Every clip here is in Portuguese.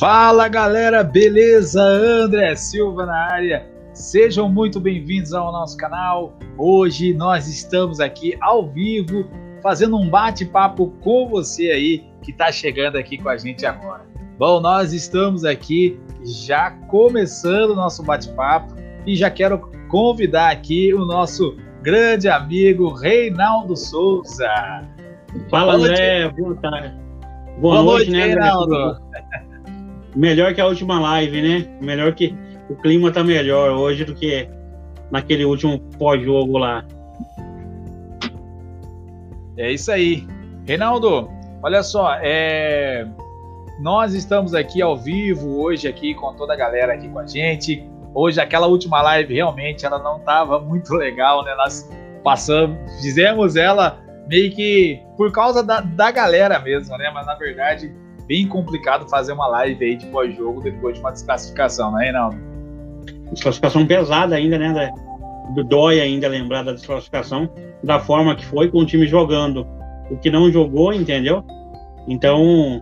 Fala galera, beleza? André Silva na área. Sejam muito bem-vindos ao nosso canal. Hoje nós estamos aqui ao vivo fazendo um bate-papo com você aí que está chegando aqui com a gente agora. Bom, nós estamos aqui já começando o nosso bate-papo e já quero convidar aqui o nosso grande amigo Reinaldo Souza. Fala, André. Boa tarde. Boa, Boa noite, noite, né, Reinaldo? Melhor que a última live, né? Melhor que o clima tá melhor hoje do que naquele último pós-jogo lá. É isso aí. Reinaldo, olha só, é... nós estamos aqui ao vivo hoje aqui com toda a galera aqui com a gente. Hoje aquela última live realmente ela não estava muito legal, né? Nós passamos, fizemos ela meio que por causa da, da galera mesmo, né? Mas na verdade bem complicado fazer uma live aí de pós-jogo depois de uma desclassificação, né, Reinaldo? Desclassificação pesada ainda, né? Dói ainda lembrar da desclassificação, da forma que foi, com o time jogando o que não jogou, entendeu? Então,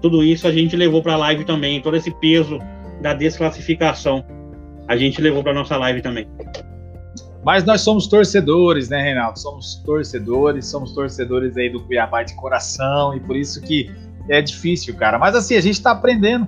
tudo isso a gente levou para a live também, todo esse peso da desclassificação, a gente levou para nossa live também. Mas nós somos torcedores, né, Reinaldo? Somos torcedores, somos torcedores aí do Cuiabá de coração e por isso que é difícil, cara. Mas assim, a gente está aprendendo.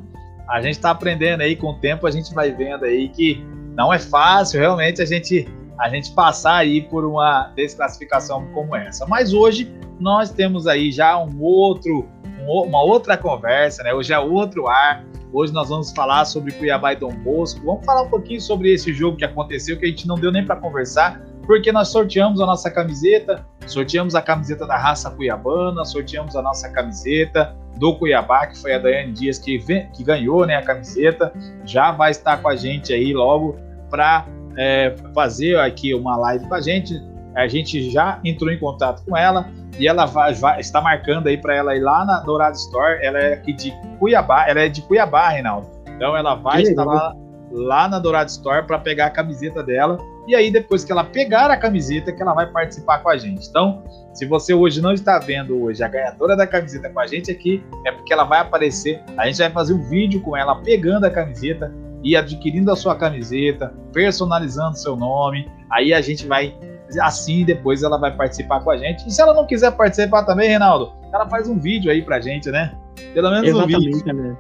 A gente está aprendendo aí com o tempo, a gente vai vendo aí que não é fácil realmente a gente a gente passar aí por uma desclassificação como essa. Mas hoje nós temos aí já um outro uma outra conversa, né? Hoje é outro ar. Hoje nós vamos falar sobre Cuiabá e Dom Bosco. Vamos falar um pouquinho sobre esse jogo que aconteceu, que a gente não deu nem para conversar, porque nós sorteamos a nossa camiseta, sorteamos a camiseta da raça cuiabana, sorteamos a nossa camiseta do Cuiabá, que foi a Daiane Dias que, que ganhou né, a camiseta, já vai estar com a gente aí logo para é, fazer aqui uma live com a gente. A gente já entrou em contato com ela e ela vai, vai está marcando aí para ela ir lá na Dourado Store. Ela é aqui de Cuiabá, ela é de Cuiabá, Reinaldo. Então ela vai estar lá, lá na Dourado Store para pegar a camiseta dela e aí, depois que ela pegar a camiseta, que ela vai participar com a gente. Então, se você hoje não está vendo hoje a ganhadora da camiseta com a gente aqui, é porque ela vai aparecer. A gente vai fazer um vídeo com ela pegando a camiseta e adquirindo a sua camiseta, personalizando seu nome. Aí a gente vai assim depois ela vai participar com a gente. E se ela não quiser participar também, Reinaldo, ela faz um vídeo aí pra gente, né? Pelo menos Exatamente, um vídeo. Né?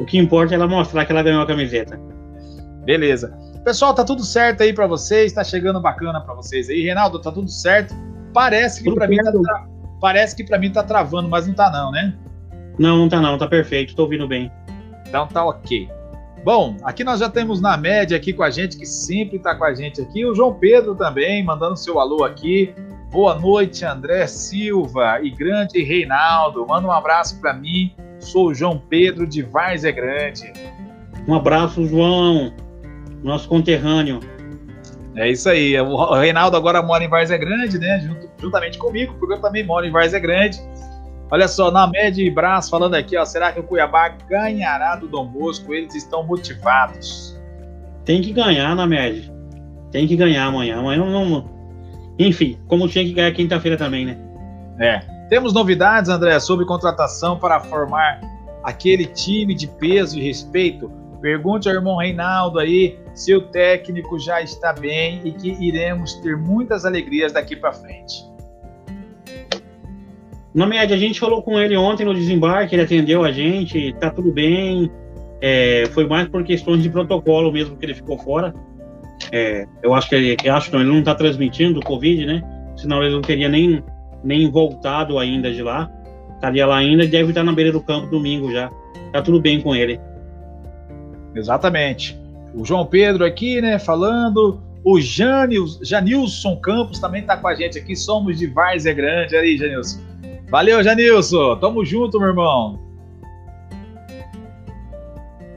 O que importa é ela mostrar que ela ganhou a camiseta. Beleza. Pessoal, tá tudo certo aí para vocês? Tá chegando bacana para vocês aí. Reinaldo, tá tudo certo? Parece que para mim tá tra... parece que para mim tá travando, mas não tá não, né? Não, não tá não, tá perfeito, tô ouvindo bem. Então tá OK. Bom, aqui nós já temos na média aqui com a gente que sempre tá com a gente aqui, o João Pedro também mandando seu alô aqui. Boa noite, André Silva e grande Reinaldo. Manda um abraço para mim. Sou o João Pedro de Várzea Grande. Um abraço, João nosso conterrâneo. É isso aí. O Reinaldo agora mora em Várzea Grande, né? Junto, juntamente comigo, porque eu também moro em Várzea Grande. Olha só, na média e braço, falando aqui, ó, será que o Cuiabá ganhará do Dom Bosco? Eles estão motivados. Tem que ganhar na média. Tem que ganhar amanhã. Amanhã não. Enfim, como tinha que ganhar quinta-feira também, né? É. Temos novidades, André, sobre contratação para formar aquele time de peso e respeito Pergunte ao irmão Reinaldo aí se o técnico já está bem e que iremos ter muitas alegrias daqui para frente. Na média, a gente falou com ele ontem no desembarque, ele atendeu a gente, tá tudo bem. É, foi mais por questões de protocolo mesmo que ele ficou fora. É, eu acho que ele, acho que não, ele não está transmitindo o Covid, né? Senão ele não teria nem, nem voltado ainda de lá. Estaria lá ainda e deve estar na beira do campo domingo já. Tá tudo bem com ele. Exatamente. O João Pedro aqui, né, falando. O Janils, Janilson Campos também está com a gente aqui. Somos de Várzea Grande. Aí, Janilson. Valeu, Janilson. Tamo junto, meu irmão.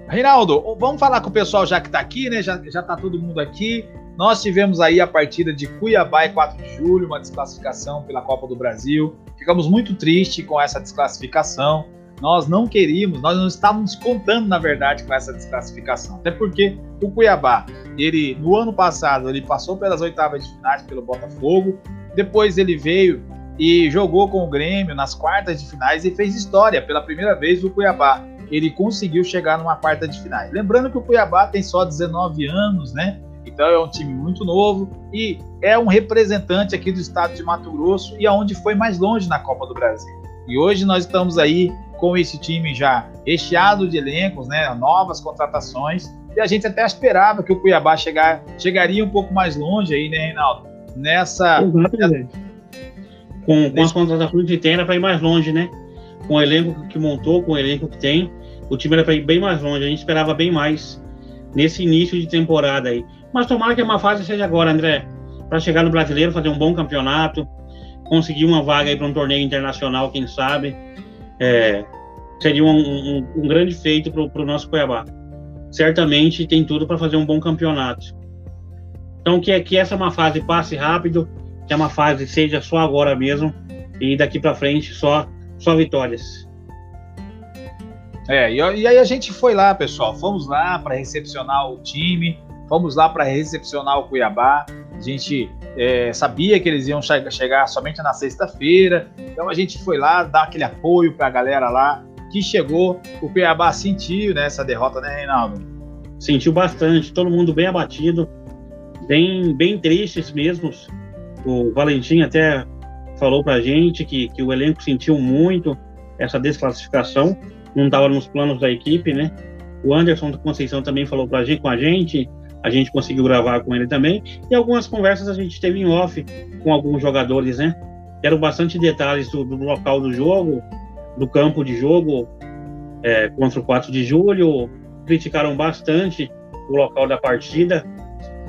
Reinaldo, vamos falar com o pessoal já que está aqui, né? Já, já tá todo mundo aqui. Nós tivemos aí a partida de Cuiabá e 4 de julho, uma desclassificação pela Copa do Brasil. Ficamos muito tristes com essa desclassificação. Nós não queríamos, nós não estávamos contando, na verdade, com essa desclassificação. Até porque o Cuiabá, ele no ano passado, ele passou pelas oitavas de finais pelo Botafogo, depois ele veio e jogou com o Grêmio nas quartas de finais e fez história pela primeira vez o Cuiabá. ele conseguiu chegar numa quarta de finais. Lembrando que o Cuiabá tem só 19 anos, né? Então é um time muito novo e é um representante aqui do estado de Mato Grosso e aonde foi mais longe na Copa do Brasil. E hoje nós estamos aí com esse time já recheado de elencos, né? Novas contratações. E a gente até esperava que o Cuiabá chegar, chegaria um pouco mais longe aí, né, Reinaldo? Nessa. Exatamente. Com, com as contratações que tem, era para ir mais longe, né? Com o elenco que montou, com o elenco que tem, o time era para ir bem mais longe. A gente esperava bem mais nesse início de temporada aí. Mas tomara que uma fase seja agora, André, para chegar no brasileiro, fazer um bom campeonato, conseguir uma vaga aí para um torneio internacional, quem sabe. É, seria um, um, um, grande feito para o nosso Cuiabá. Certamente tem tudo para fazer um bom campeonato. Então que, que essa é uma fase passe rápido que uma fase seja só agora mesmo e daqui para frente só só vitórias. É, e, e, aí a gente foi lá, pessoal. Fomos lá para recepcionar o time, fomos lá para recepcionar o Cuiabá. A gente é, sabia que eles iam che chegar somente na sexta-feira, então a gente foi lá dar aquele apoio para a galera lá que chegou. O Cuiabá sentiu né, essa derrota, né, Reinaldo? Sentiu bastante, todo mundo bem abatido, bem, bem tristes mesmo o Valentim até falou para a gente que, que o elenco sentiu muito essa desclassificação, não estava nos planos da equipe, né? O Anderson do Conceição também falou pra gente, com a gente, a gente conseguiu gravar com ele também, e algumas conversas a gente teve em off com alguns jogadores, né? Deram bastante detalhes do, do local do jogo, do campo de jogo é, contra o 4 de julho, criticaram bastante o local da partida,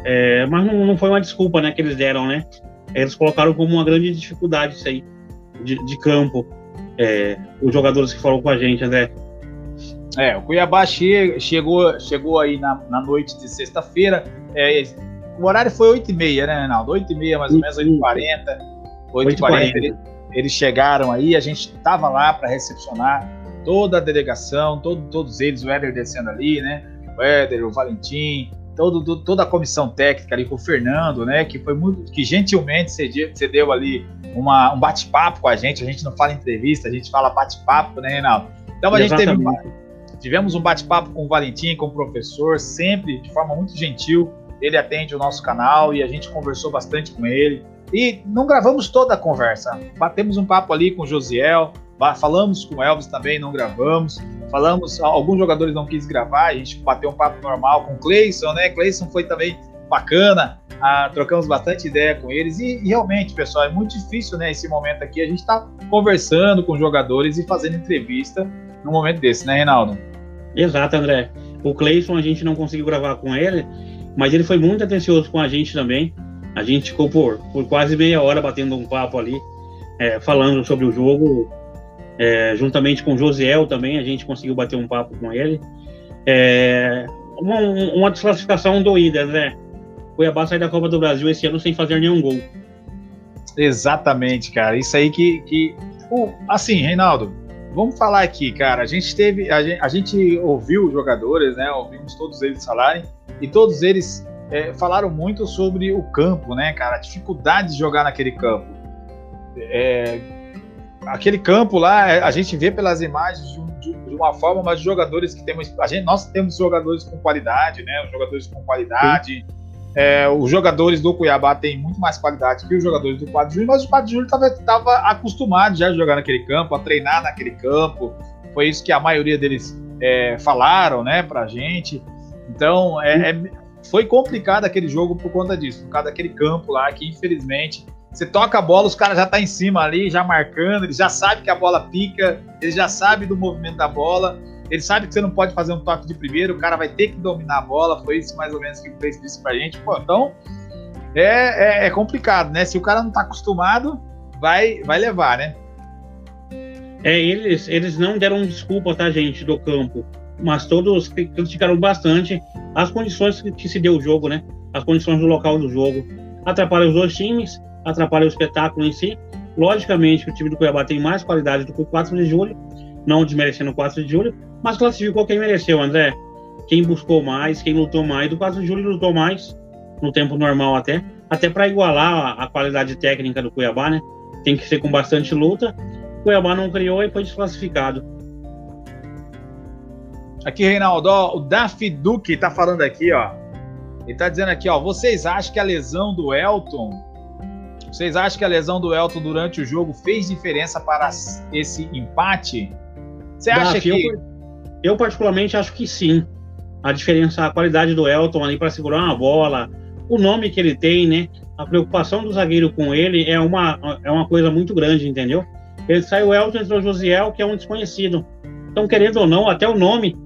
é, mas não, não, foi uma desculpa né, que eles deram, né? eles colocaram como uma grande dificuldade isso aí, de, de campo, é, os jogadores que falaram com a gente, André. É, o Cuiabá che chegou, chegou aí na, na noite de sexta-feira, é, o horário foi 8h30, né, Reinaldo? 8h30, mais ou menos, 8h40. 8h40, eles, eles chegaram aí, a gente estava lá para recepcionar toda a delegação, todo, todos eles, o Éder descendo ali, né? O Éder, o Valentim, todo, toda a comissão técnica ali com o Fernando, né, que foi muito, que gentilmente cedeu, cedeu ali uma, um bate-papo com a gente. A gente não fala entrevista, a gente fala bate-papo, né, Reinaldo? Então a Exatamente. gente teve tivemos um bate-papo com o Valentim, com o professor, sempre de forma muito gentil. Ele atende o nosso canal e a gente conversou bastante com ele. E não gravamos toda a conversa. Batemos um papo ali com o Josiel, falamos com o Elvis também, não gravamos. Falamos, alguns jogadores não quis gravar, a gente bateu um papo normal com o Cleison, né? Cleison foi também bacana, ah, trocamos bastante ideia com eles e, e, realmente, pessoal, é muito difícil, né? Esse momento aqui, a gente está conversando com jogadores e fazendo entrevista num momento desse, né, Reinaldo? Exato, André. O Cleison a gente não conseguiu gravar com ele, mas ele foi muito atencioso com a gente também. A gente ficou por, por quase meia hora batendo um papo ali, é, falando sobre o jogo, é, juntamente com o Josiel também, a gente conseguiu bater um papo com ele. É, uma, uma, desclassificação doída, né? Cuiabá sai da Copa do Brasil esse ano sem fazer nenhum gol. Exatamente, cara. Isso aí que. que assim, Reinaldo, vamos falar aqui, cara. A gente teve. A gente, a gente, ouviu os jogadores, né? Ouvimos todos eles falarem, e todos eles é, falaram muito sobre o campo, né, cara? A dificuldade de jogar naquele campo. É, aquele campo lá, é, a gente vê pelas imagens de, de, de, uma forma, mas jogadores que temos. A gente, nós temos jogadores com qualidade, né? Jogadores com qualidade. É, os jogadores do Cuiabá têm muito mais qualidade que os jogadores do 4 de julho, mas o 4 de julho estava acostumado já a jogar naquele campo, a treinar naquele campo. Foi isso que a maioria deles é, falaram, né, pra gente. Então, é, é, foi complicado aquele jogo por conta disso, por causa daquele campo lá que, infelizmente, você toca a bola, os caras já tá em cima ali, já marcando, eles já sabem que a bola pica, eles já sabem do movimento da bola, ele sabe que você não pode fazer um toque de primeiro, o cara vai ter que dominar a bola, foi isso mais ou menos que o Cleiton disse pra gente. Pô, então é, é, é, complicado, né? Se o cara não tá acostumado, vai, vai levar, né? É, eles, eles não deram desculpa, tá, gente, do campo, mas todos criticaram bastante as condições que, se deu o jogo, né? As condições do local do jogo. Atrapalha os dois times, atrapalha o espetáculo em si. Logicamente, o time do Cuiabá tem mais qualidade do que o 4 de julho, não desmerecendo o 4 de julho, mas classificou quem mereceu, André. Quem buscou mais, quem lutou mais. Do 4 de julho lutou mais, no tempo normal até, até para igualar a, a, qualidade técnica do Cuiabá, né? Tem que ser com bastante luta. O Cuiabá não criou e foi desclassificado. Aqui, Reinaldo, ó, o Daffy Duque tá falando aqui, ó. Ele tá dizendo aqui, ó. Vocês acham que a lesão do Elton. Vocês acham que a lesão do Elton durante o jogo fez diferença para esse empate? Você acha que. Eu, eu, particularmente, acho que sim. A diferença, a qualidade do Elton ali para segurar uma bola, o nome que ele tem, né? A preocupação do zagueiro com ele é uma, é uma coisa muito grande, entendeu? Ele saiu o Elton, entrou o Josiel, que é um desconhecido. Então, querendo ou não, até o nome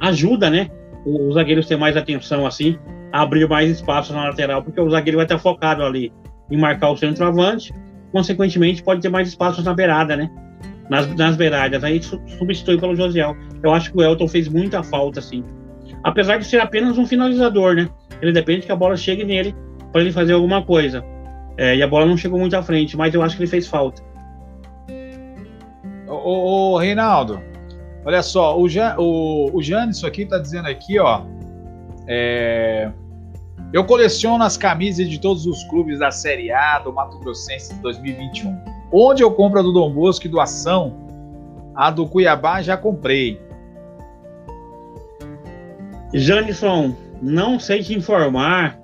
ajuda, né? Os zagueiros ter mais atenção assim, abrir mais espaço na lateral, porque o zagueiro vai estar focado ali em marcar o centroavante, consequentemente pode ter mais espaços na beirada, né? Nas, nas beiradas, aí substitui pelo Josiel. Eu acho que o Elton fez muita falta, assim. Apesar de ser apenas um finalizador, né? Ele depende que a bola chegue nele para ele fazer alguma coisa. É, e a bola não chegou muito à frente, mas eu acho que ele fez falta. Ô, ô, Reinaldo, olha só, o, Jan, o, o Janison aqui tá dizendo aqui, ó. É, eu coleciono as camisas de todos os clubes da Série A do Mato Grossense de 2021. Onde eu compro a do Dom Bosco e do Ação, a do Cuiabá já comprei. Janison, não sei te informar,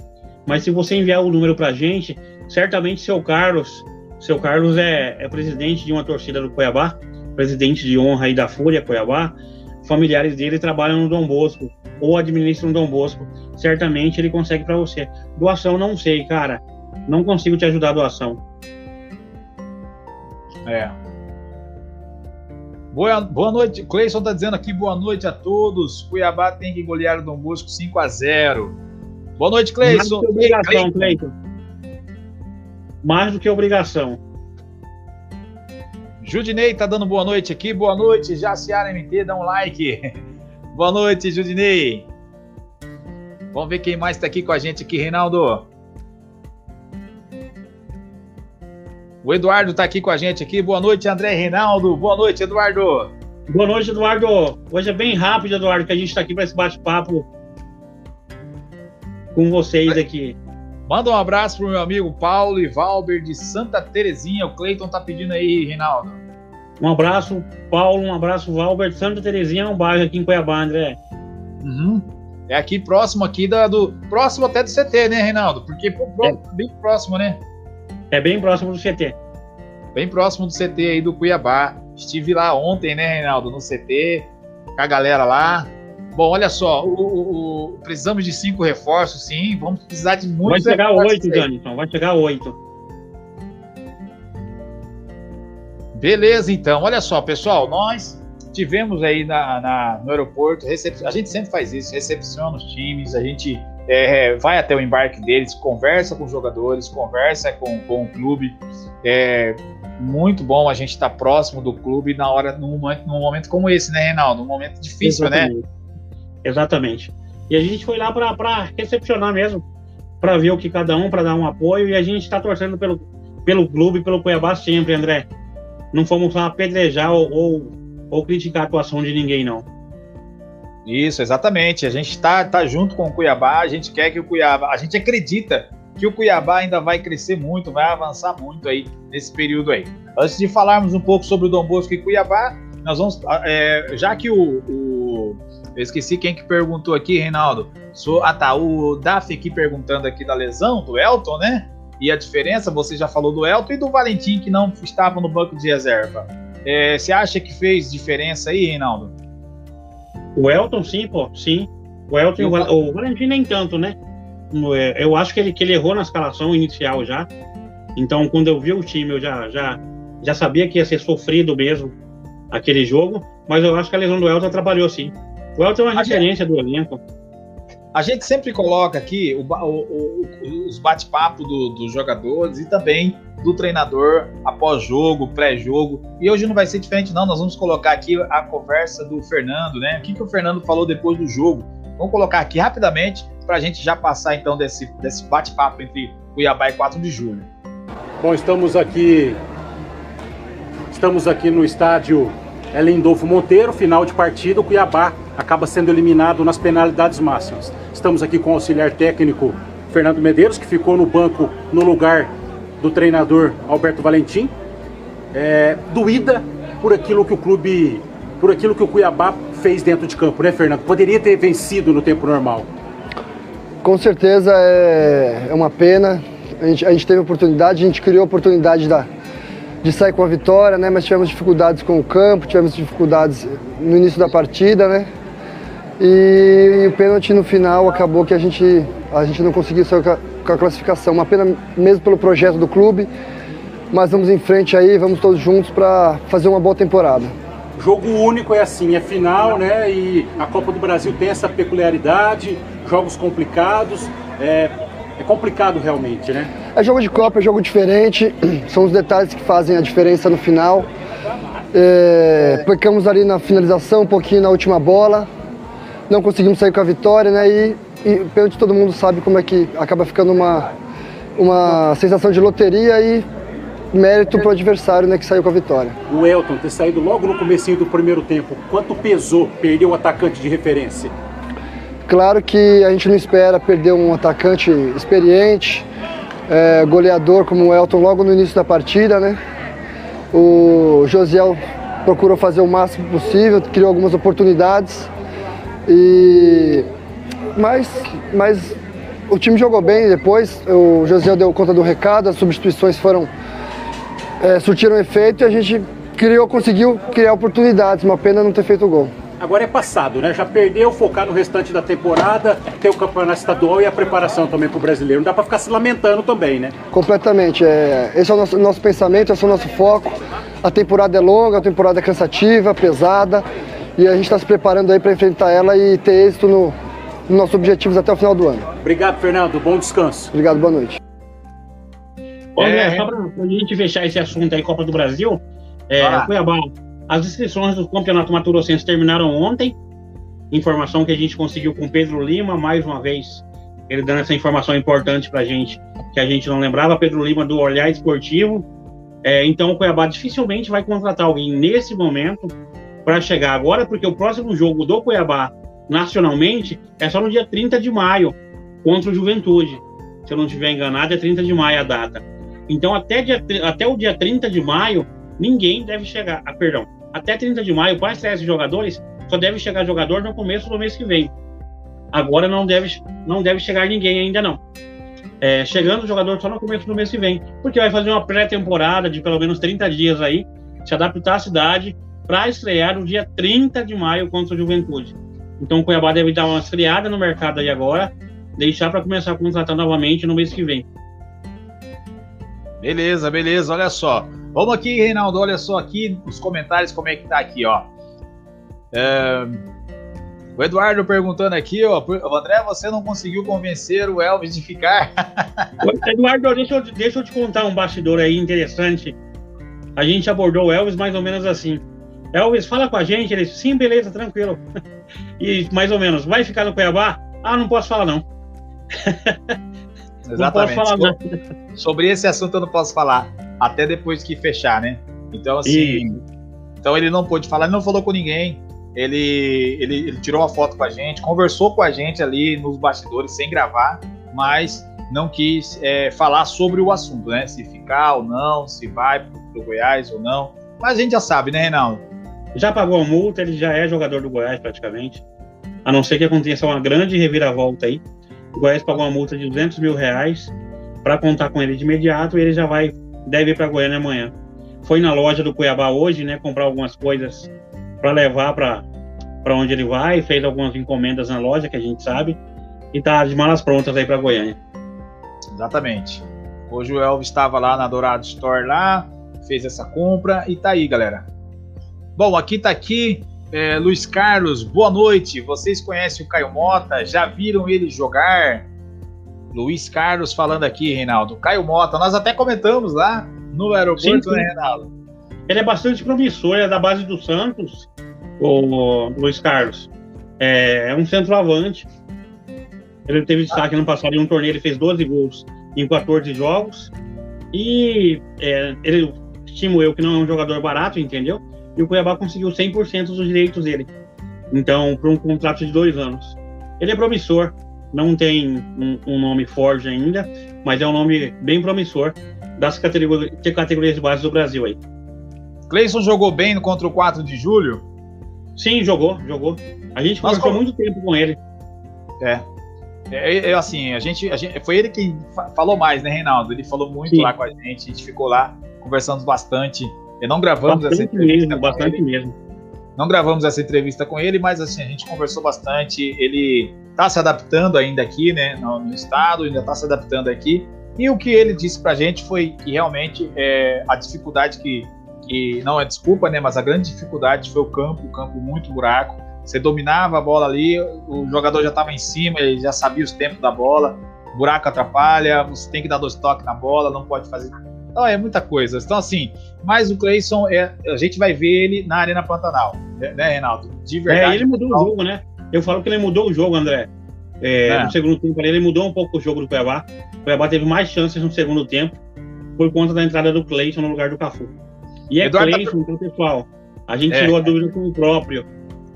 mas se você enviar o número pra gente, certamente seu Carlos, seu Carlos é, é presidente de uma torcida do Cuiabá, presidente de honra aí da Fúria Cuiabá, familiares dele trabalham no Dom Bosco ou administram no Dom Bosco, certamente ele consegue para você. Doação não sei, cara, não consigo te ajudar a doação. É. Boa, boa noite, Cleison tá dizendo aqui boa noite a todos. Cuiabá tem que golear o Dom Bosco 5 a 0. Boa noite, Cleison. Mais do que obrigação, Cleiton. Mais do que obrigação. Judinei tá dando boa noite aqui. Boa noite, Jaciara MT, dá um like. boa noite, Judinei. Vamos ver quem mais tá aqui com a gente aqui, Reinaldo. O Eduardo tá aqui com a gente aqui. Boa noite, André Reinaldo. Boa noite, Eduardo. Boa noite, Eduardo. Hoje é bem rápido, Eduardo, que a gente tá aqui para esse bate-papo com vocês aqui. Manda um abraço pro meu amigo Paulo e Valber de Santa Terezinha. O Cleiton tá pedindo aí, Reinaldo. Um abraço, Paulo. Um abraço, Valber. Santa Terezinha é um bairro aqui em Cuiabá, André. Uhum. É aqui próximo aqui da, do. Próximo até do CT, né, Reinaldo? Porque é. bem próximo, né? É bem próximo do CT. Bem próximo do CT aí do Cuiabá. Estive lá ontem, né, Reinaldo? No CT, com a galera lá. Bom, olha só, o, o, o, precisamos de cinco reforços, sim. Vamos precisar de muitos. Vai chegar oito, Janison. Vai chegar oito. Beleza, então. Olha só, pessoal, nós tivemos aí na, na no aeroporto, recep... a gente sempre faz isso, recepciona os times, a gente é, vai até o embarque deles, conversa com os jogadores, conversa com, com o clube. É muito bom a gente estar tá próximo do clube na hora, num momento, num momento como esse, né, Reinaldo? Num momento difícil, né? Exatamente. né? Exatamente. E a gente foi lá para recepcionar mesmo, para ver o que cada um, para dar um apoio, e a gente está torcendo pelo, pelo clube, pelo Cuiabá sempre, André. Não fomos lá apedrejar ou, ou, ou criticar a atuação de ninguém, não. Isso, exatamente. A gente está tá junto com o Cuiabá, a gente quer que o Cuiabá, a gente acredita que o Cuiabá ainda vai crescer muito, vai avançar muito aí nesse período aí. Antes de falarmos um pouco sobre o Dom Bosco e Cuiabá, nós vamos, é, já que o, o eu esqueci quem que perguntou aqui, Reinaldo. Sou, ah tá, o Daf aqui perguntando aqui da lesão do Elton, né? E a diferença, você já falou do Elton e do Valentim que não estava no banco de reserva. É, você acha que fez diferença aí, Reinaldo? O Elton, sim, pô, sim. O Elton e o, o, o Valentim nem tanto, né? É, eu acho que ele, que ele errou na escalação inicial já. Então, quando eu vi o time, eu já, já, já sabia que ia ser sofrido mesmo aquele jogo. Mas eu acho que a lesão do Elton atrapalhou, sim. O Elton é uma referência do elenco. A gente sempre coloca aqui o, o, o, os bate-papo do, dos jogadores e também do treinador após jogo, pré-jogo. E hoje não vai ser diferente, não. Nós vamos colocar aqui a conversa do Fernando, né? O que, que o Fernando falou depois do jogo. Vamos colocar aqui rapidamente para a gente já passar então desse, desse bate-papo entre Cuiabá e 4 de julho. Bom, estamos aqui. Estamos aqui no estádio Elendolfo Monteiro, final de partida. O Cuiabá acaba sendo eliminado nas penalidades máximas. Estamos aqui com o auxiliar técnico Fernando Medeiros, que ficou no banco no lugar do treinador Alberto Valentim. É, doída por aquilo que o clube, por aquilo que o Cuiabá fez dentro de campo, né, Fernando? Poderia ter vencido no tempo normal. Com certeza é, é uma pena. A gente, a gente teve oportunidade, a gente criou a oportunidade da, de sair com a vitória, né? Mas tivemos dificuldades com o campo, tivemos dificuldades no início da partida, né? E, e o pênalti no final acabou que a gente, a gente não conseguiu sair com a, com a classificação. Uma pena mesmo pelo projeto do clube, mas vamos em frente aí, vamos todos juntos para fazer uma boa temporada. Jogo único é assim, é final, né? E a Copa do Brasil tem essa peculiaridade, jogos complicados. É, é complicado realmente, né? É jogo de Copa, é jogo diferente, são os detalhes que fazem a diferença no final. É, pecamos ali na finalização, um pouquinho na última bola, não conseguimos sair com a vitória, né? E, e pelo que todo mundo sabe como é que acaba ficando uma, uma sensação de loteria e mérito para o adversário né, que saiu com a vitória. O Elton ter saído logo no começo do primeiro tempo, quanto pesou perder o atacante de referência? Claro que a gente não espera perder um atacante experiente, é, goleador como o Elton logo no início da partida, né? O Josiel procurou fazer o máximo possível, criou algumas oportunidades. E mas, mas o time jogou bem depois, o Josiel deu conta do recado, as substituições foram é, surtiram efeito e a gente criou, conseguiu criar oportunidades, uma pena não ter feito o gol. Agora é passado, né? Já perdeu, focar no restante da temporada, ter o campeonato estadual e a preparação também para o brasileiro. Não dá para ficar se lamentando também, né? Completamente. É, esse é o nosso, nosso pensamento, esse é o nosso foco. A temporada é longa, a temporada é cansativa, pesada. E a gente está se preparando aí para enfrentar ela e ter êxito no, nos nossos objetivos até o final do ano. Obrigado, Fernando. Bom descanso. Obrigado, boa noite. André, é. só para a gente fechar esse assunto aí, Copa do Brasil, é, Cuiabá, as inscrições do Campeonato Mato Grossense terminaram ontem. Informação que a gente conseguiu com Pedro Lima, mais uma vez, ele dando essa informação importante para a gente, que a gente não lembrava. Pedro Lima, do Olhar Esportivo. É, então, o Cuiabá dificilmente vai contratar alguém nesse momento para chegar agora, porque o próximo jogo do Cuiabá nacionalmente é só no dia 30 de maio, contra o Juventude. Se eu não estiver enganado, é 30 de maio a data. Então, até, dia, até o dia 30 de maio, ninguém deve chegar. Ah, perdão. Até 30 de maio, para estrear esses jogadores, só deve chegar jogador no começo do mês que vem. Agora não deve, não deve chegar ninguém ainda não. É, chegando o jogador só no começo do mês que vem, porque vai fazer uma pré-temporada de pelo menos 30 dias aí, se adaptar à cidade para estrear no dia 30 de maio contra o Juventude. Então o Cuiabá deve dar uma estreada no mercado aí agora, deixar para começar a contratar novamente no mês que vem. Beleza, beleza, olha só. Vamos aqui, Reinaldo, olha só aqui os comentários como é que tá aqui, ó. É... O Eduardo perguntando aqui, ó, André, você não conseguiu convencer o Elvis de ficar? Eduardo, deixa eu, deixa eu te contar um bastidor aí interessante. A gente abordou o Elvis mais ou menos assim. Elvis, fala com a gente. Ele sim, beleza, tranquilo. E mais ou menos, vai ficar no Cuiabá? Ah, não posso falar não. Exatamente. Não posso falar nada. Sobre esse assunto eu não posso falar. Até depois que fechar, né? Então, assim. E... Então ele não pôde falar, ele não falou com ninguém. Ele, ele, ele tirou uma foto com a gente, conversou com a gente ali nos bastidores sem gravar, mas não quis é, falar sobre o assunto, né? Se ficar ou não, se vai pro Goiás ou não. Mas a gente já sabe, né, Reinaldo? Já pagou a multa, ele já é jogador do Goiás praticamente. A não ser que aconteça uma grande reviravolta aí o Goiás pagou uma multa de 200 mil reais para contar com ele de imediato e ele já vai, deve ir para Goiânia amanhã. Foi na loja do Cuiabá hoje, né, comprar algumas coisas para levar para onde ele vai, fez algumas encomendas na loja, que a gente sabe, e tá de malas prontas aí para Goiânia. Exatamente. Hoje o Elvis estava lá na Dourado Store lá, fez essa compra e tá aí, galera. Bom, aqui tá aqui é, Luiz Carlos, boa noite. Vocês conhecem o Caio Mota? Já viram ele jogar? Luiz Carlos falando aqui, Reinaldo. Caio Mota, nós até comentamos lá no aeroporto, sim, né, Reinaldo? Ele é bastante promissor, é da base do Santos, o Luiz Carlos. É, é um centroavante. Ele teve destaque no passado em um torneio, ele fez 12 gols em 14 jogos. E é, ele, estimo eu que não é um jogador barato, entendeu? E o Cuiabá conseguiu 100% dos direitos dele. Então, para um contrato de dois anos. Ele é promissor, não tem um, um, nome forte ainda, mas é um nome bem promissor das categorias, categorias de base do Brasil aí. Cleison jogou bem contra o 4 de julho? Sim, jogou, jogou. A gente Nós conversou como- muito tempo com ele. É. É, é, assim, a gente, a gente. Foi ele quem fa- falou mais, né, Reinaldo? Ele falou muito Sim. lá com a gente, a gente ficou lá, conversamos bastante. E não gravamos essa Bastante entrevista mesmo, com bastante ele. mesmo. Não gravamos essa entrevista com ele, mas assim, a gente conversou bastante. Ele está se adaptando ainda aqui, né, no, no estado, ainda está se adaptando aqui. E o que ele disse pra gente foi que realmente é, a dificuldade que, que não é desculpa, né, mas a grande dificuldade foi o campo, o campo muito buraco. Você dominava a bola ali, o jogador já estava em cima, ele já sabia os tempos da bola. O buraco atrapalha, você tem que dar dois toques na bola, não pode fazer. Então é muita coisa. Então, assim, mas o Cleison, é, a gente vai ver ele na Arena Pantanal, né, né, Reinaldo? De É, verdade. ele mudou o jogo, né? Eu falo que ele mudou o jogo, André. É, É. No segundo tempo ele mudou um pouco o jogo do Cuiabá. O Cuiabá teve mais chances no segundo tempo por conta da entrada do Cleiton no lugar do Cafu. E é Eduardo Cleiton, então, pessoal. A gente É. tirou a dúvida com o próprio.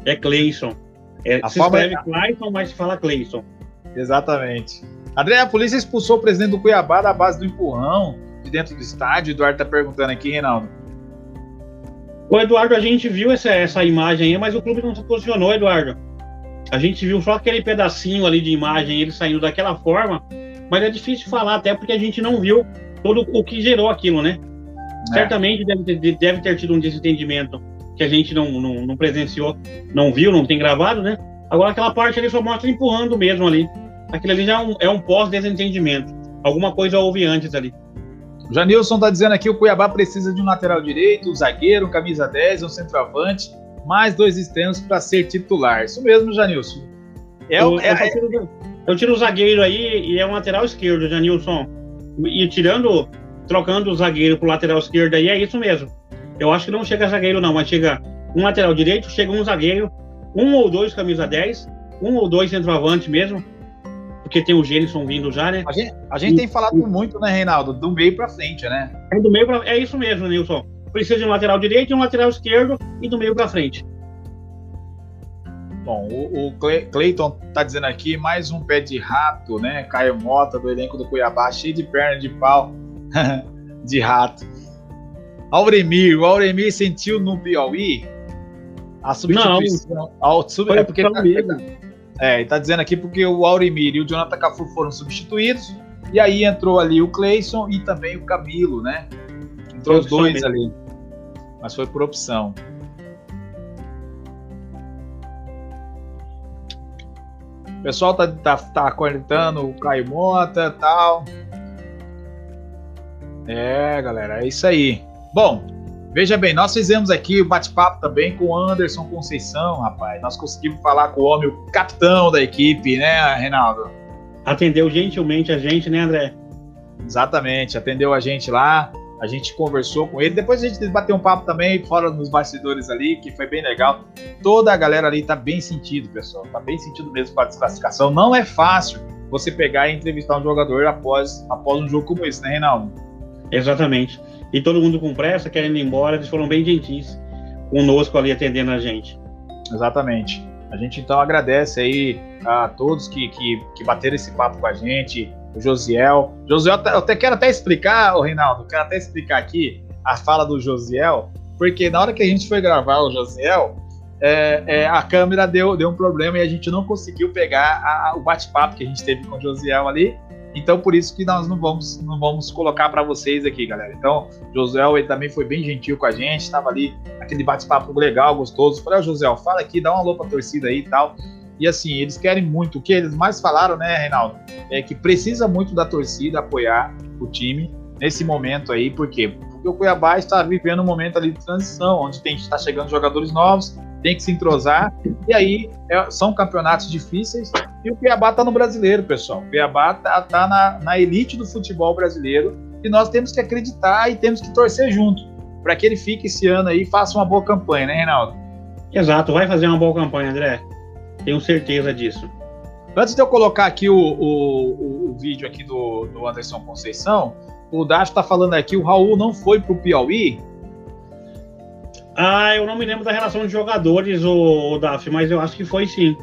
É Cleison. É, A se forma- escreve Clayton, mas se fala Cleison. Exatamente. André, a polícia expulsou o presidente do Cuiabá da base do empurrão, de dentro do estádio. O Eduardo tá perguntando aqui, Reinaldo. Ô, Eduardo, a gente viu essa, essa imagem aí, mas o clube não se posicionou, Eduardo. A gente viu só aquele pedacinho ali de imagem, ele saindo daquela forma, mas é difícil falar, até porque a gente não viu todo o que gerou aquilo, né? É. Certamente deve ter, deve ter tido um desentendimento que a gente não, não, não presenciou, não viu, não tem gravado, né? Agora aquela parte ali só mostra empurrando mesmo ali. Aquilo ali já é um, é um pós-desentendimento. Alguma coisa houve antes ali. O Janilson tá dizendo aqui: o Cuiabá precisa de um lateral direito, um zagueiro, um camisa 10, um centroavante, mais dois extremos para ser titular. Isso mesmo, Janilson. É, eu, o- é- eu tiro, eu tiro o zagueiro aí e é um lateral esquerdo, Janilson. E tirando, trocando o zagueiro pro lateral esquerdo aí, é isso mesmo. Eu acho que não chega zagueiro, não, mas chega um lateral direito, chega um zagueiro, um ou dois camisa 10, um ou dois centroavante mesmo, porque tem o Gênison vindo já, né? a gente, a gente tem falado muito, né, Reinaldo? Do meio para frente, né? É do meio pra, é isso mesmo, Nilson. Precisa de um lateral direito, um lateral esquerdo e do meio para frente. Bom, o, o Cle- Cleiton tá dizendo aqui mais um pé de rato, né? Caio Mota do elenco do Cuiabá, cheio de perna de pau de rato. Auremir, o Auremir sentiu no Piauí a substituição. Ao, sub, é porque tá. É, ele tá dizendo aqui porque o Auremir e o Jonathan Cafu foram substituídos e aí entrou ali o Cleison e também o Camilo, né? Entrou os dois mesmo. ali, mas foi por opção. O pessoal tá, tá, tá cornetando o Caio Mota e tal. É, galera, é isso aí. Bom, veja bem, nós fizemos aqui o bate-papo também com o Anderson Conceição, rapaz. Nós conseguimos falar com o homem, o capitão da equipe, né, Reinaldo? Atendeu gentilmente a gente, né, André? Exatamente, atendeu a gente lá, a gente conversou com ele. Depois a gente bateu um papo também fora nos bastidores ali, que foi bem legal. Toda a galera ali tá bem sentido, pessoal. Tá bem sentido mesmo com a desclassificação. Não é fácil você pegar e entrevistar um jogador após, após um jogo como esse, né, Reinaldo? Exatamente. E todo mundo com pressa, querendo ir embora, eles foram bem gentis conosco ali atendendo a gente. Exatamente. A gente então agradece aí a todos que, que, que bateram esse papo com a gente, o Josiel. Josiel, eu até quero até explicar, o Reinaldo, quero até explicar aqui a fala do Josiel, porque na hora que a gente foi gravar o Josiel, é, é, a câmera deu, deu um problema e a gente não conseguiu pegar a- o bate-papo que a gente teve com o Josiel ali. Então, por isso que nós não vamos, não vamos colocar para vocês aqui, galera. Então, Josiel, ele também foi bem gentil com a gente, estava ali aquele bate-papo legal, gostoso. Falei, ó, Josiel, fala aqui, dá um alô pra torcida aí e tal. E assim, eles querem muito. O que eles mais falaram, né, Reinaldo? É que precisa muito da torcida apoiar o time nesse momento aí. Por quê? Porque o Cuiabá está vivendo um momento ali de transição, onde tem está chegando jogadores novos, tem que se entrosar. E aí é- são campeonatos difíceis. E o Cuiabá tá no brasileiro, pessoal. O Cuiabá tá, tá na, na elite do futebol brasileiro. E nós temos que acreditar e temos que torcer junto para que ele fique esse ano aí e faça uma boa campanha, né, Reinaldo? Exato, vai fazer uma boa campanha, André. Tenho certeza disso. Antes de eu colocar aqui o, o, o- o vídeo aqui do, do Anderson Conceição, o Dacho está falando aqui, o Raul não foi pro Piauí. Ah, eu não me lembro da relação de jogadores, o, o Daf, mas eu acho que foi sim.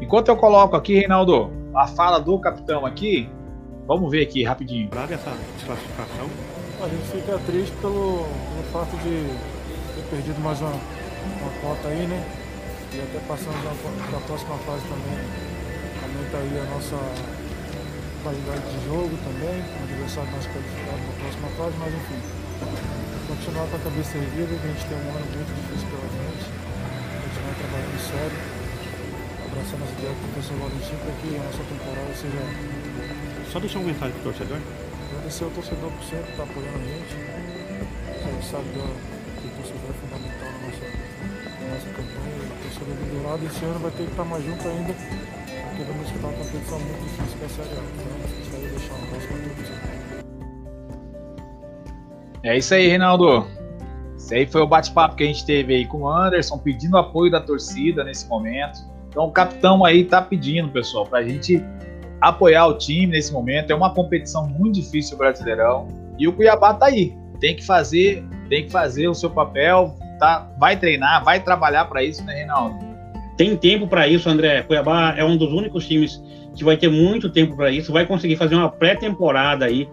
Enquanto eu coloco aqui, Reinaldo, a fala do capitão aqui, vamos ver aqui rapidinho. Essa desclassificação. A gente fica triste pelo, pelo fato de ter perdido mais uma, uma cota aí, né? E até passando para a próxima fase também, aumenta aí a nossa qualidade de jogo também, o adversário mais qualificado na próxima fase, mas enfim, continuar com a cabeça erguida, que a gente tem um ano muito difícil pela frente, continuar trabalhando sério, abraçando as ideias do professor Valentim para que a nossa temporada seja. Só deixar um comentário para o torcedor. Agradecer ao torcedor por sempre estar apoiando a gente. A gente sabe que o torcedor é fundamental na nossa, na nossa campanha. O torcedor do Dourado esse ano vai ter que estar mais junto ainda, porque vamos disputar uma competição muito difícil que é a Série A. Então, gostaria de deixar um abraço para todos. É isso aí, Reinaldo. Esse aí foi o bate-papo que a gente teve aí com o Anderson, pedindo apoio da torcida nesse momento. Então o capitão aí tá pedindo, pessoal, para a gente apoiar o time nesse momento. É uma competição muito difícil o Brasileirão e o Cuiabá tá aí. Tem que fazer, tem que fazer o seu papel, tá? Vai treinar, vai trabalhar para isso, né, Reinaldo? Tem tempo para isso, André. Cuiabá é um dos únicos times que vai ter muito tempo para isso. Vai conseguir fazer uma pré-temporada aí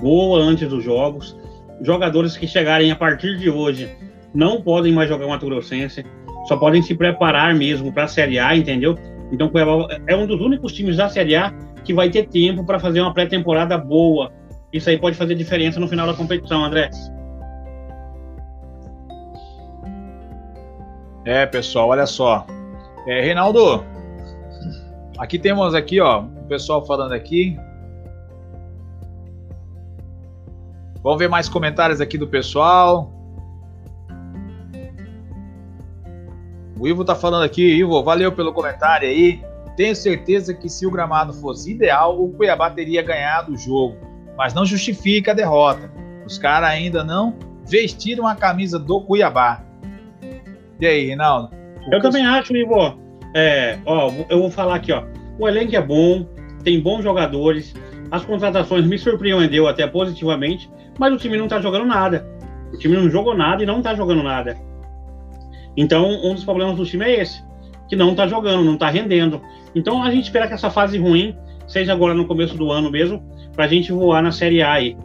boa antes dos jogos jogadores que chegarem a partir de hoje não podem mais jogar Mato Grossense, só podem se preparar mesmo para a Série A, entendeu? Então, Cuiabá é um dos únicos times da Série A que vai ter tempo para fazer uma pré-temporada boa. Isso aí pode fazer diferença no final da competição, André. É, pessoal, olha só. É, Reinaldo, aqui temos aqui, ó, o pessoal falando aqui. Vamos ver mais comentários aqui do pessoal. O Ivo tá falando aqui, Ivo, valeu pelo comentário aí. Tenho certeza que se o gramado fosse ideal, o Cuiabá teria ganhado o jogo, mas não justifica a derrota. Os caras ainda não vestiram a camisa do Cuiabá. E aí, Reinaldo? Eu também acho, Ivo. É, ó, eu vou falar aqui, ó. O elenco é bom, tem bons jogadores. As contratações me surpreendeu até positivamente mas o time não tá jogando nada. O time não jogou nada e não tá jogando nada. Então, um dos problemas do time é esse, que não tá jogando, não tá rendendo. Então, a gente espera que essa fase ruim seja agora no começo do ano mesmo, pra gente voar na Série A aí.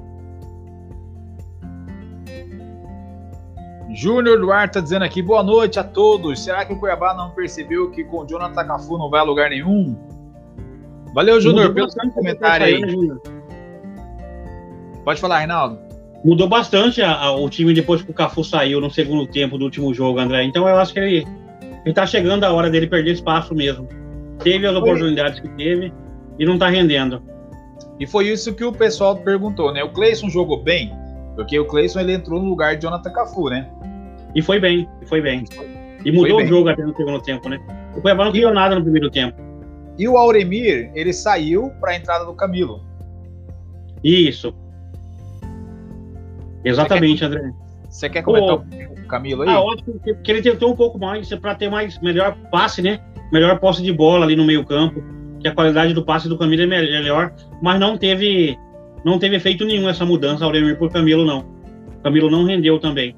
Júnior Duarte tá dizendo aqui, boa noite a todos. Será que o Cuiabá não percebeu que com o Jonathan Cafu não vai a lugar nenhum? Valeu, Júnior, pelo seu comentário aí. Né, Pode falar, Reinaldo. Mudou bastante a, a, o time depois que o Cafu saiu no segundo tempo do último jogo, André. Então eu acho que ele, ele tá chegando a hora dele perder espaço mesmo. Teve as oportunidades que teve e não tá rendendo. E foi isso que o pessoal perguntou, né? O Cleison jogou bem, porque o Cleison ele entrou no lugar de Jonathan Cafu, né? E foi bem, foi bem. E mudou o jogo até no segundo tempo, né? O Cuiabá não criou nada no primeiro tempo. E o Auremir, ele saiu para a entrada do Camilo. Isso. Exatamente, quer, André. Você quer comentar o Camilo aí? Ah, eu acho que ele tentou um pouco mais para ter mais melhor passe, né? Melhor posse de bola ali no meio-campo, que a qualidade do passe do Camilo é melhor, mas não teve não teve efeito nenhum essa mudança Auremir por Camilo não. Camilo não rendeu também.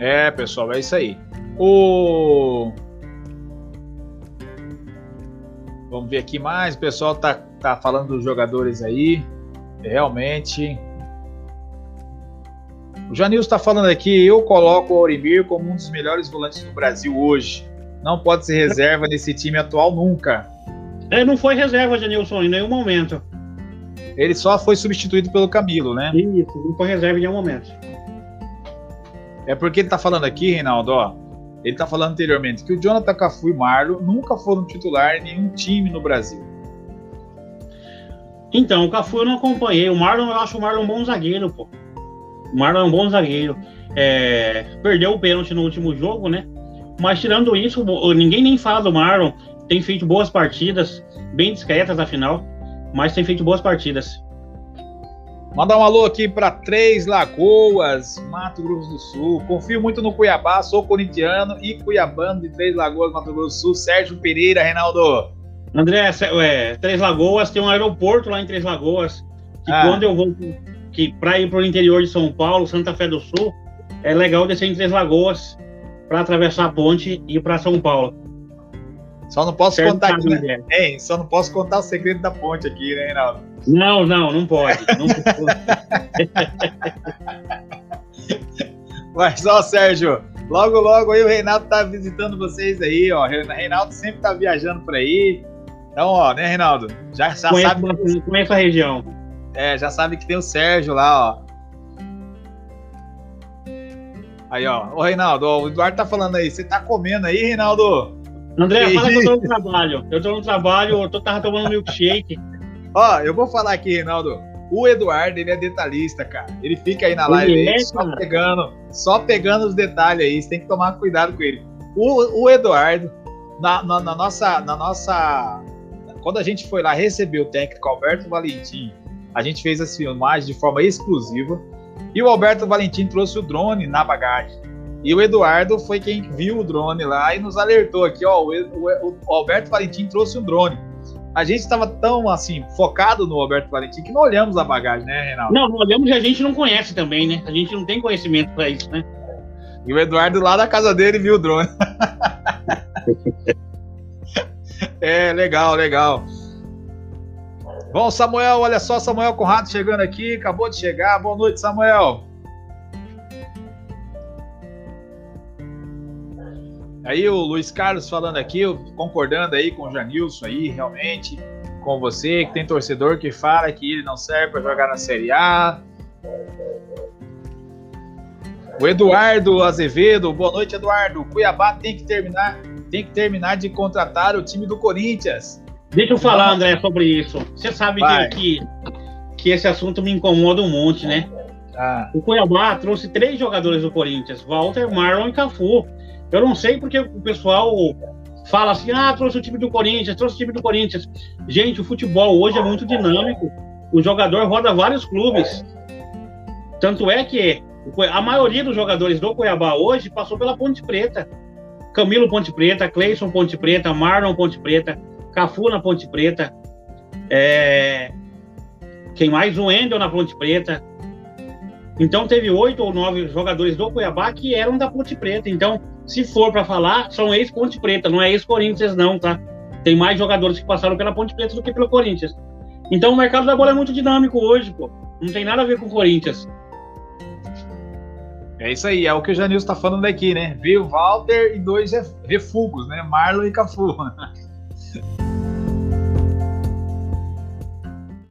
É, pessoal, é isso aí. O Vamos ver aqui mais. O pessoal tá, tá falando dos jogadores aí. Realmente. O Janil está falando aqui. Eu coloco o Aurimir como um dos melhores volantes do Brasil hoje. Não pode ser reserva nesse time atual nunca. Ele não foi reserva, Janilson, em nenhum momento. Ele só foi substituído pelo Camilo, né? Isso, não foi reserva em nenhum momento. É porque ele tá falando aqui, Reinaldo, ó. Ele está falando anteriormente que o Jonathan Cafu e Marlon nunca foram titular em nenhum time no Brasil. Então, o Cafu eu não acompanhei. O Marlon, eu acho o Marlon um bom zagueiro, pô. O Marlon é um bom zagueiro. É, perdeu o pênalti no último jogo, né? Mas tirando isso, ninguém nem fala do Marlon. Tem feito boas partidas, bem discretas afinal, mas tem feito boas partidas. Mandar um alô aqui para Três Lagoas, Mato Grosso do Sul. Confio muito no Cuiabá, sou corintiano e cuiabano de Três Lagoas, Mato Grosso do Sul. Sérgio Pereira, Reinaldo. André, é, Três Lagoas tem um aeroporto lá em Três Lagoas. Que ah. quando eu vou que para ir para o interior de São Paulo, Santa Fé do Sul, é legal descer em Três Lagoas para atravessar a ponte e ir para São Paulo. Só não posso certo contar aqui, né? Só não posso contar o segredo da ponte aqui, né, Reinaldo? Não, não, não pode. Não pode. Mas ó, Sérgio, logo logo aí o Reinaldo tá visitando vocês aí, ó. Reinaldo sempre tá viajando por aí. Então, ó, né, Reinaldo? Já, já conheço, sabe. Conheço a região. É, já sabe que tem o Sérgio lá, ó. Aí, ó. Ô, Reinaldo, ó, o Eduardo tá falando aí. Você tá comendo aí, Reinaldo? André, fala que eu tô no trabalho. Eu tô no trabalho, eu tô, tava tomando milkshake. Ó, eu vou falar aqui, Reinaldo. O Eduardo, ele é detalhista, cara. Ele fica aí na live aí, é, só pegando, só pegando os detalhes aí. Você tem que tomar cuidado com ele. O, o Eduardo, na, na, na, nossa, na nossa. Quando a gente foi lá receber o técnico Alberto Valentim, a gente fez as filmagens de forma exclusiva. E o Alberto Valentim trouxe o drone na bagagem. E o Eduardo foi quem viu o drone lá e nos alertou aqui, ó, o, o, o Alberto Valentim trouxe um drone. A gente estava tão assim focado no Alberto Valentim que não olhamos a bagagem, né, Reinaldo? Não, não olhamos e a gente não conhece também, né? A gente não tem conhecimento para isso, né? E o Eduardo lá da casa dele viu o drone. é, legal, legal. Bom, Samuel, olha só, Samuel Conrado chegando aqui, acabou de chegar. Boa noite, Samuel. Aí o Luiz Carlos falando aqui, concordando aí com o Janilson aí, realmente, com você, que tem torcedor que fala que ele não serve para jogar na Série A. O Eduardo Azevedo, boa noite, Eduardo. Cuiabá tem que terminar, tem que terminar de contratar o time do Corinthians. Deixa eu falar, André, sobre isso. Você sabe que, que esse assunto me incomoda um monte, né? Ah. O Cuiabá trouxe três jogadores do Corinthians: Walter, Marlon e Cafu. Eu não sei porque o pessoal fala assim: ah, trouxe o time do Corinthians, trouxe o time do Corinthians. Gente, o futebol hoje é muito dinâmico. O jogador roda vários clubes. Tanto é que a maioria dos jogadores do Cuiabá hoje passou pela Ponte Preta. Camilo Ponte Preta, Cleison Ponte Preta, Marlon Ponte Preta. Cafu na Ponte Preta, é... quem mais? O Endel na Ponte Preta. Então teve oito ou nove jogadores do Cuiabá que eram da Ponte Preta. Então, se for para falar, são ex-Ponte Preta, não é ex-Corinthians não, tá? Tem mais jogadores que passaram pela Ponte Preta do que pelo Corinthians. Então o mercado da bola é muito dinâmico hoje, pô. Não tem nada a ver com o Corinthians. É isso aí, é o que o Janilson está falando aqui, né? Veio Walter e dois refugos, né? Marlon e Cafu.